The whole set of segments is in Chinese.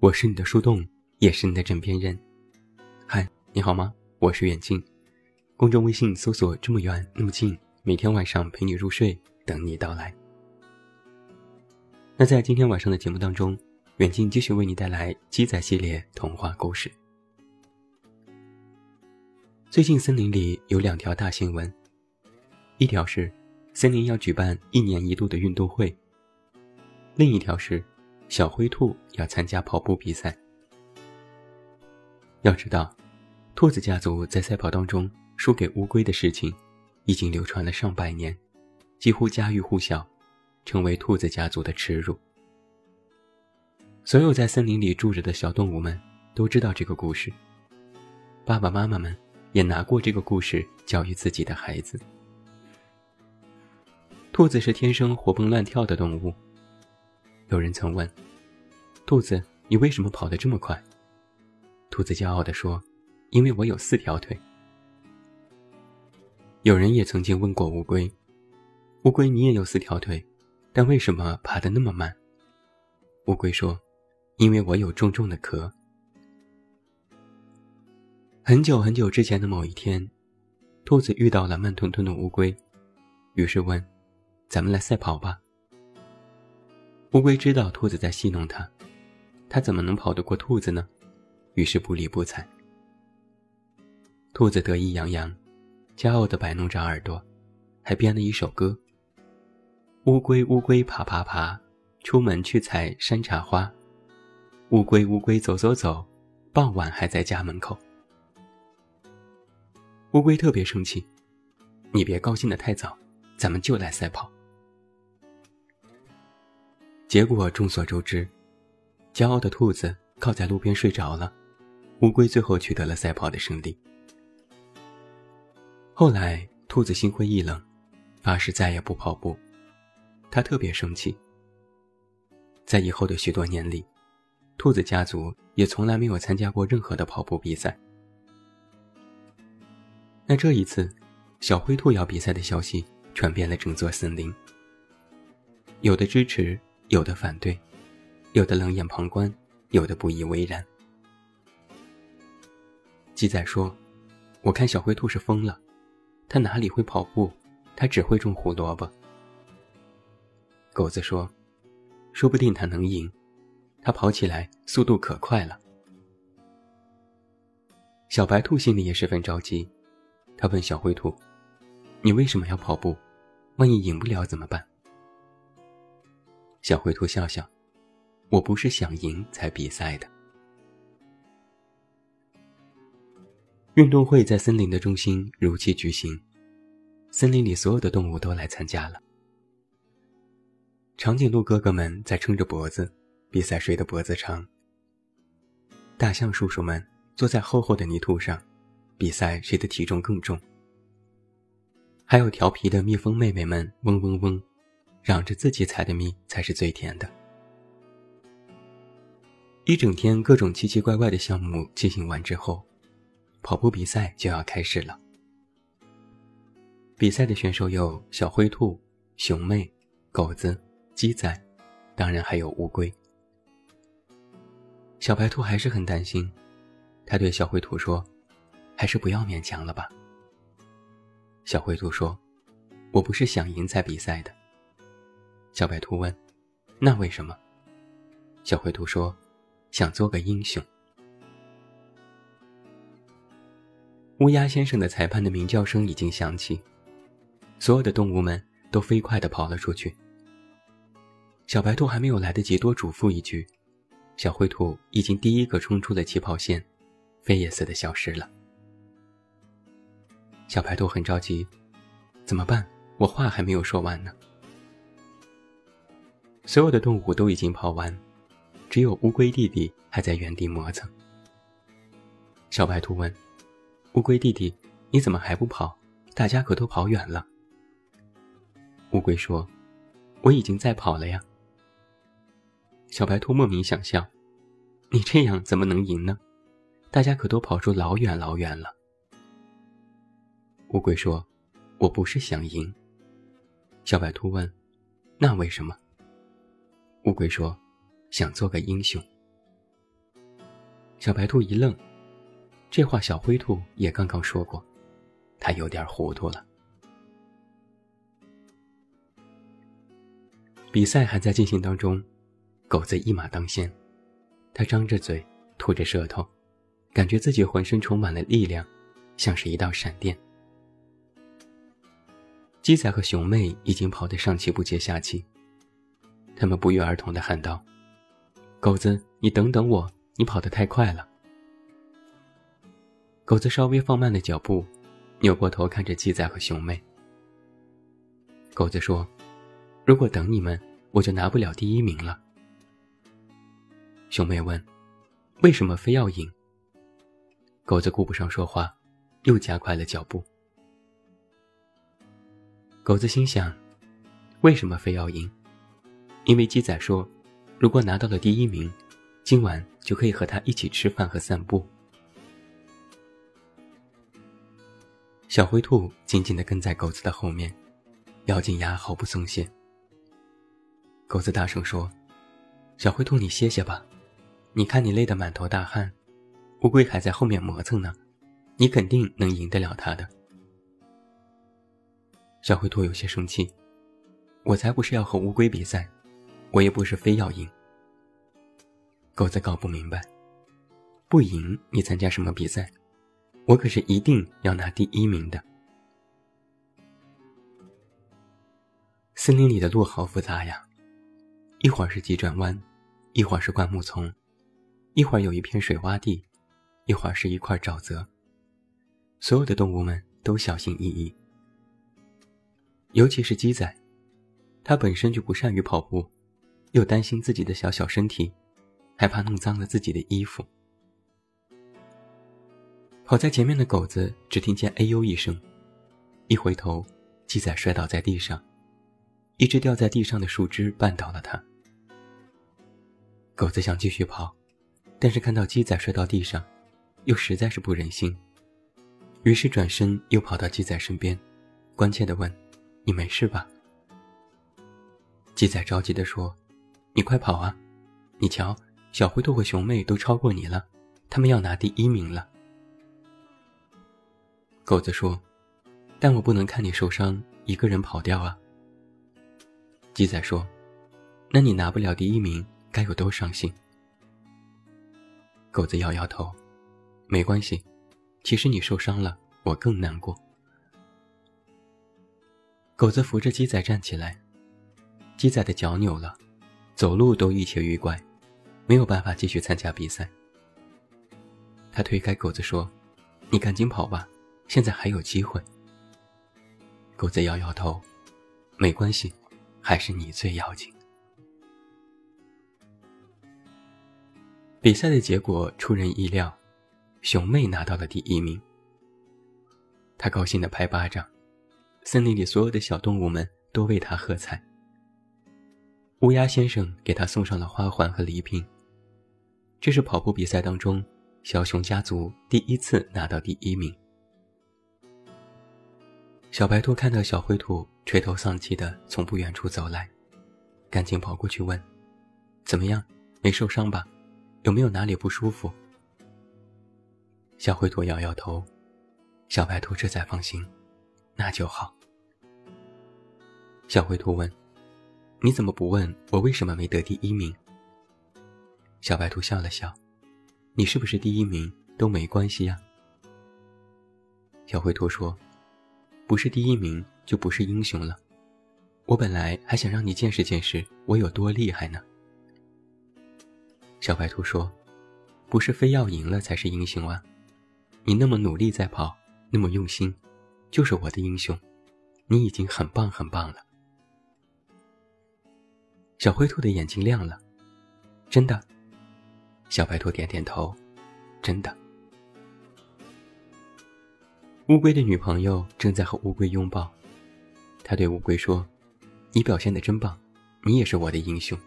我是你的树洞，也是你的枕边人。嗨，你好吗？我是远近，公众微信搜索“这么远那么近”，每天晚上陪你入睡，等你到来。那在今天晚上的节目当中，远近继续为你带来鸡仔系列童话故事。最近森林里有两条大新闻，一条是森林要举办一年一度的运动会，另一条是小灰兔要参加跑步比赛。要知道，兔子家族在赛跑当中输给乌龟的事情，已经流传了上百年，几乎家喻户晓，成为兔子家族的耻辱。所有在森林里住着的小动物们都知道这个故事，爸爸妈妈们。也拿过这个故事教育自己的孩子。兔子是天生活蹦乱跳的动物。有人曾问：“兔子，你为什么跑得这么快？”兔子骄傲地说：“因为我有四条腿。”有人也曾经问过乌龟：“乌龟，你也有四条腿，但为什么爬得那么慢？”乌龟说：“因为我有重重的壳。”很久很久之前的某一天，兔子遇到了慢吞吞的乌龟，于是问：“咱们来赛跑吧。”乌龟知道兔子在戏弄它，它怎么能跑得过兔子呢？于是不理不睬。兔子得意洋洋，骄傲地摆弄着耳朵，还编了一首歌：“乌龟乌龟爬爬爬，出门去采山茶花。乌龟乌龟走走走，傍晚还在家门口。”乌龟特别生气，你别高兴的太早，咱们就来赛跑。结果众所周知，骄傲的兔子靠在路边睡着了，乌龟最后取得了赛跑的胜利。后来，兔子心灰意冷，发誓再也不跑步。他特别生气。在以后的许多年里，兔子家族也从来没有参加过任何的跑步比赛。那这一次，小灰兔要比赛的消息传遍了整座森林。有的支持，有的反对，有的冷眼旁观，有的不以为然。鸡仔说：“我看小灰兔是疯了，它哪里会跑步？它只会种胡萝卜。”狗子说：“说不定它能赢，它跑起来速度可快了。”小白兔心里也十分着急。他问小灰兔：“你为什么要跑步？万一赢不了怎么办？”小灰兔笑笑：“我不是想赢才比赛的。”运动会在森林的中心如期举行，森林里所有的动物都来参加了。长颈鹿哥哥们在撑着脖子，比赛谁的脖子长。大象叔叔们坐在厚厚的泥土上。比赛谁的体重更重？还有调皮的蜜蜂妹妹们嗡嗡嗡，嚷着自己采的蜜才是最甜的。一整天各种奇奇怪怪的项目进行完之后，跑步比赛就要开始了。比赛的选手有小灰兔、熊妹、狗子、鸡仔，当然还有乌龟。小白兔还是很担心，他对小灰兔说。还是不要勉强了吧。小灰兔说：“我不是想赢才比赛的。”小白兔问：“那为什么？”小灰兔说：“想做个英雄。”乌鸦先生的裁判的鸣叫声已经响起，所有的动物们都飞快地跑了出去。小白兔还没有来得及多嘱咐一句，小灰兔已经第一个冲出了起跑线，飞也似的消失了。小白兔很着急，怎么办？我话还没有说完呢。所有的动物都已经跑完，只有乌龟弟弟还在原地磨蹭。小白兔问：“乌龟弟弟，你怎么还不跑？大家可都跑远了。”乌龟说：“我已经在跑了呀。”小白兔莫名想笑：“你这样怎么能赢呢？大家可都跑出老远老远了。”乌龟说：“我不是想赢。”小白兔问：“那为什么？”乌龟说：“想做个英雄。”小白兔一愣，这话小灰兔也刚刚说过，他有点糊涂了。比赛还在进行当中，狗子一马当先，他张着嘴，吐着舌头，感觉自己浑身充满了力量，像是一道闪电。鸡仔和熊妹已经跑得上气不接下气，他们不约而同地喊道：“狗子，你等等我，你跑得太快了。”狗子稍微放慢了脚步，扭过头看着鸡仔和熊妹。狗子说：“如果等你们，我就拿不了第一名了。”熊妹问：“为什么非要赢？”狗子顾不上说话，又加快了脚步。狗子心想：“为什么非要赢？因为鸡仔说，如果拿到了第一名，今晚就可以和他一起吃饭和散步。”小灰兔紧紧地跟在狗子的后面，咬紧牙毫不松懈。狗子大声说：“小灰兔，你歇歇吧，你看你累得满头大汗，乌龟还在后面磨蹭呢，你肯定能赢得了它的。”小灰兔有些生气：“我才不是要和乌龟比赛，我也不是非要赢。”狗子搞不明白：“不赢你参加什么比赛？我可是一定要拿第一名的。”森林里的路好复杂呀，一会儿是急转弯，一会儿是灌木丛，一会儿有一片水洼地，一会儿是一块沼泽。所有的动物们都小心翼翼。尤其是鸡仔，它本身就不善于跑步，又担心自己的小小身体，害怕弄脏了自己的衣服。跑在前面的狗子只听见“哎呦”一声，一回头，鸡仔摔倒在地上，一只掉在地上的树枝绊倒了它。狗子想继续跑，但是看到鸡仔摔到地上，又实在是不忍心，于是转身又跑到鸡仔身边，关切地问。你没事吧？鸡仔着急地说：“你快跑啊！你瞧，小灰兔和熊妹都超过你了，他们要拿第一名了。”狗子说：“但我不能看你受伤，一个人跑掉啊。”鸡仔说：“那你拿不了第一名，该有多伤心？”狗子摇摇头：“没关系，其实你受伤了，我更难过。”狗子扶着鸡仔站起来，鸡仔的脚扭了，走路都一瘸一拐，没有办法继续参加比赛。他推开狗子说：“你赶紧跑吧，现在还有机会。”狗子摇摇头：“没关系，还是你最要紧。”比赛的结果出人意料，熊妹拿到了第一名。他高兴地拍巴掌。森林里所有的小动物们都为他喝彩。乌鸦先生给他送上了花环和礼品。这是跑步比赛当中小熊家族第一次拿到第一名。小白兔看到小灰兔垂头丧气的从不远处走来，赶紧跑过去问：“怎么样？没受伤吧？有没有哪里不舒服？”小灰兔摇摇头，小白兔这才放心。那就好。小灰兔问：“你怎么不问我为什么没得第一名？”小白兔笑了笑：“你是不是第一名都没关系呀。”小灰兔说：“不是第一名就不是英雄了。我本来还想让你见识见识我有多厉害呢。”小白兔说：“不是非要赢了才是英雄啊！你那么努力在跑，那么用心。”就是我的英雄，你已经很棒很棒了。小灰兔的眼睛亮了，真的。小白兔点点头，真的。乌龟的女朋友正在和乌龟拥抱，他对乌龟说：“你表现的真棒，你也是我的英雄。”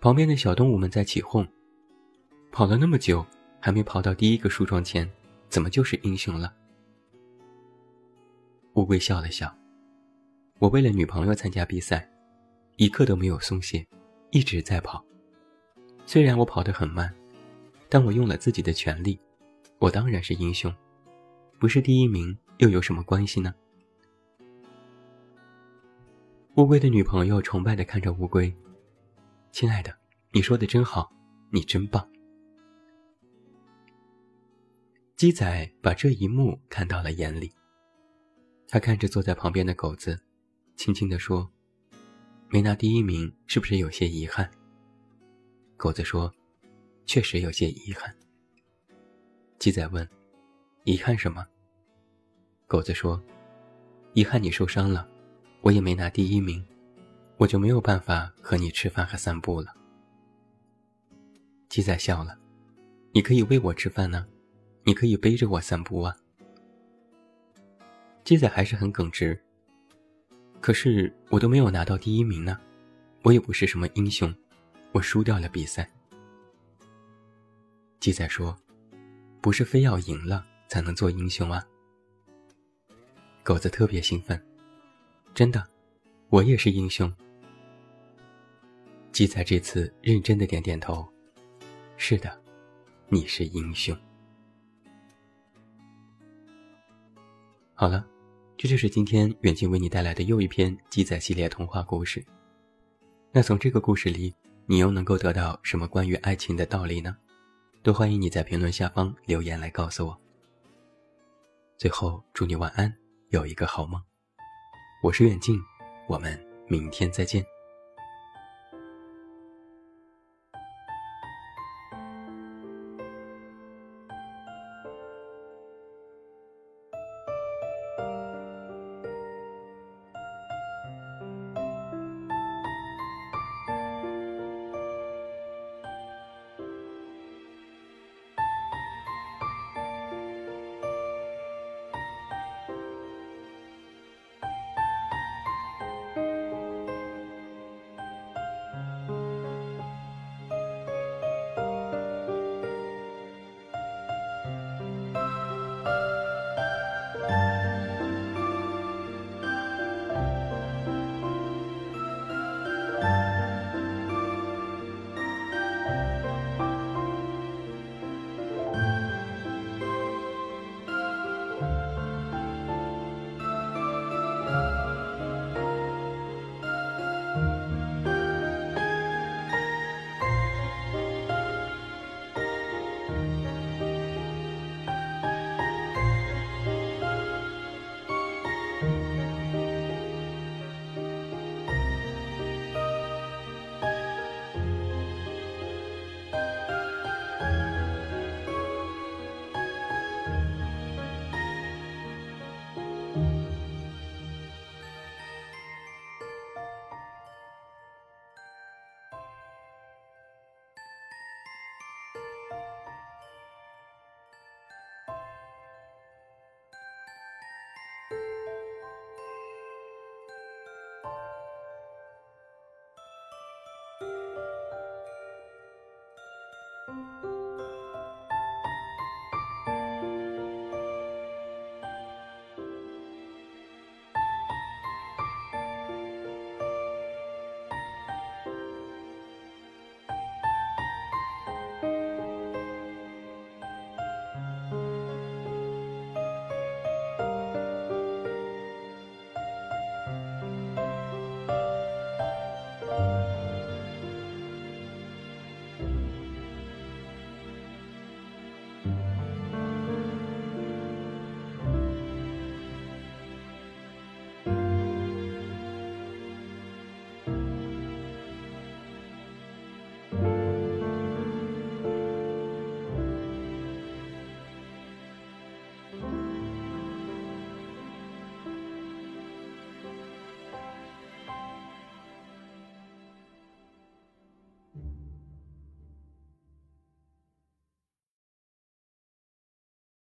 旁边的小动物们在起哄：“跑了那么久，还没跑到第一个树桩前，怎么就是英雄了？”乌龟笑了笑：“我为了女朋友参加比赛，一刻都没有松懈，一直在跑。虽然我跑得很慢，但我用了自己的全力，我当然是英雄。不是第一名又有什么关系呢？乌龟的女朋友崇拜的看着乌龟，亲爱的，你说的真好，你真棒。鸡仔把这一幕看到了眼里，他看着坐在旁边的狗子，轻轻地说：“没拿第一名，是不是有些遗憾？”狗子说：“确实有些遗憾。”鸡仔问：“遗憾什么？”狗子说：“遗憾你受伤了，我也没拿第一名，我就没有办法和你吃饭和散步了。”鸡仔笑了：“你可以喂我吃饭呢。”你可以背着我散步啊！鸡仔还是很耿直。可是我都没有拿到第一名呢，我也不是什么英雄，我输掉了比赛。鸡仔说：“不是非要赢了才能做英雄啊！”狗子特别兴奋，真的，我也是英雄。鸡仔这次认真的点点头：“是的，你是英雄。”好了，这就是今天远近为你带来的又一篇记载系列童话故事。那从这个故事里，你又能够得到什么关于爱情的道理呢？都欢迎你在评论下方留言来告诉我。最后，祝你晚安，有一个好梦。我是远近，我们明天再见。